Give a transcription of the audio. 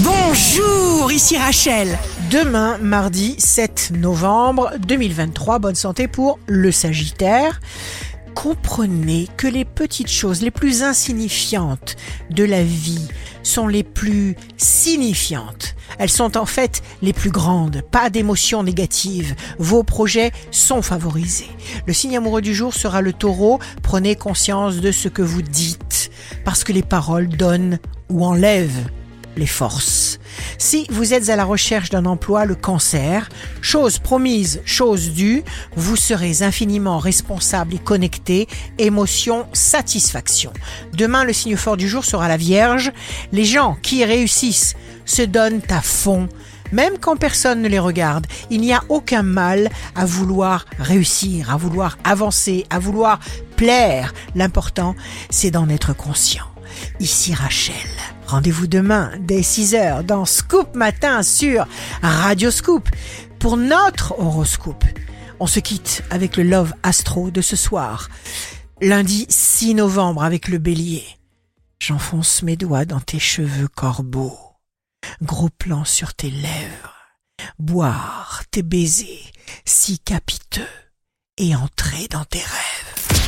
Bonjour, ici Rachel. Demain, mardi 7 novembre 2023, bonne santé pour le Sagittaire. Comprenez que les petites choses les plus insignifiantes de la vie sont les plus signifiantes. Elles sont en fait les plus grandes. Pas d'émotions négatives. Vos projets sont favorisés. Le signe amoureux du jour sera le taureau. Prenez conscience de ce que vous dites parce que les paroles donnent ou enlèvent les forces. Si vous êtes à la recherche d'un emploi, le cancer, chose promise, chose due, vous serez infiniment responsable et connecté, émotion, satisfaction. Demain, le signe fort du jour sera la Vierge. Les gens qui réussissent se donnent à fond. Même quand personne ne les regarde, il n'y a aucun mal à vouloir réussir, à vouloir avancer, à vouloir plaire. L'important, c'est d'en être conscient. Ici Rachel. Rendez-vous demain dès 6h dans Scoop Matin sur Radio Scoop pour notre horoscope. On se quitte avec le Love Astro de ce soir. Lundi 6 novembre avec le bélier. J'enfonce mes doigts dans tes cheveux corbeaux. Gros plan sur tes lèvres. Boire tes baisers si capiteux et entrer dans tes rêves.